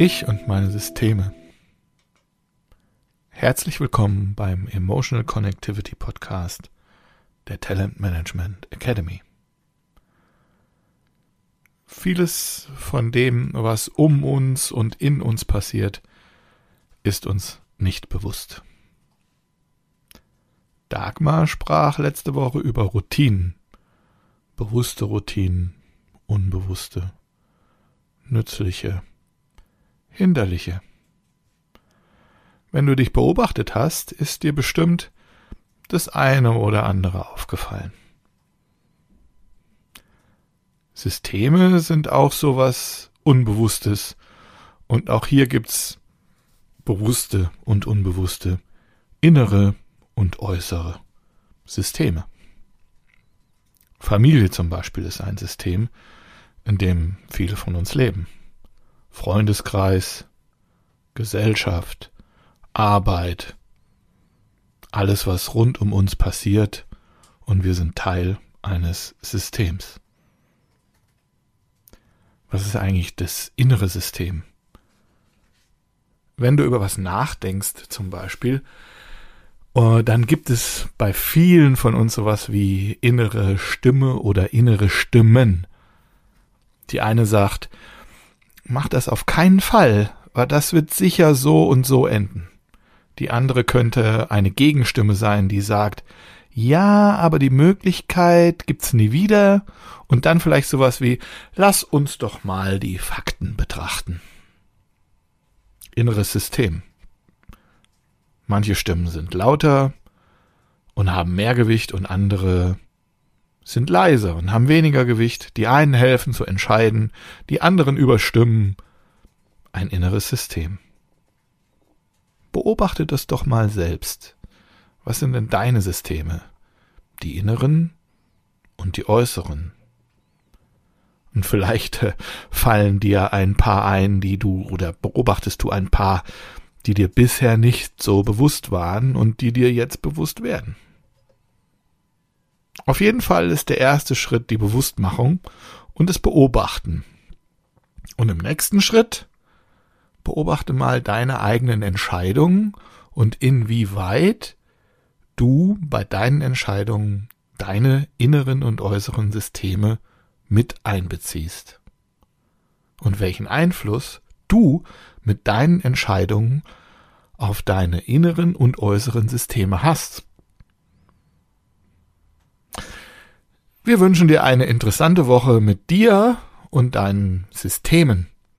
Ich und meine Systeme. Herzlich willkommen beim Emotional Connectivity Podcast der Talent Management Academy. Vieles von dem, was um uns und in uns passiert, ist uns nicht bewusst. Dagmar sprach letzte Woche über Routinen, bewusste Routinen, unbewusste, nützliche, hinderliche. Wenn du dich beobachtet hast, ist dir bestimmt das eine oder andere aufgefallen. Systeme sind auch sowas Unbewusstes und auch hier gibt's bewusste und unbewusste, innere und äußere Systeme. Familie zum Beispiel ist ein System, in dem viele von uns leben. Freundeskreis, Gesellschaft, Arbeit, alles, was rund um uns passiert, und wir sind Teil eines Systems. Was ist eigentlich das innere System? Wenn du über was nachdenkst, zum Beispiel, äh, dann gibt es bei vielen von uns sowas wie innere Stimme oder innere Stimmen. Die eine sagt, mach das auf keinen Fall, weil das wird sicher so und so enden. Die andere könnte eine Gegenstimme sein, die sagt, ja, aber die Möglichkeit gibt's nie wieder und dann vielleicht sowas wie, lass uns doch mal die Fakten betrachten. Inneres System. Manche Stimmen sind lauter und haben mehr Gewicht und andere sind leiser und haben weniger Gewicht, die einen helfen zu entscheiden, die anderen überstimmen. Ein inneres System. Beobachte das doch mal selbst. Was sind denn deine Systeme? Die inneren und die äußeren. Und vielleicht äh, fallen dir ein paar ein, die du oder beobachtest du ein paar, die dir bisher nicht so bewusst waren und die dir jetzt bewusst werden. Auf jeden Fall ist der erste Schritt die Bewusstmachung und das Beobachten. Und im nächsten Schritt beobachte mal deine eigenen Entscheidungen und inwieweit du bei deinen Entscheidungen deine inneren und äußeren Systeme mit einbeziehst. Und welchen Einfluss du mit deinen Entscheidungen auf deine inneren und äußeren Systeme hast. Wir wünschen dir eine interessante Woche mit dir und deinen Systemen.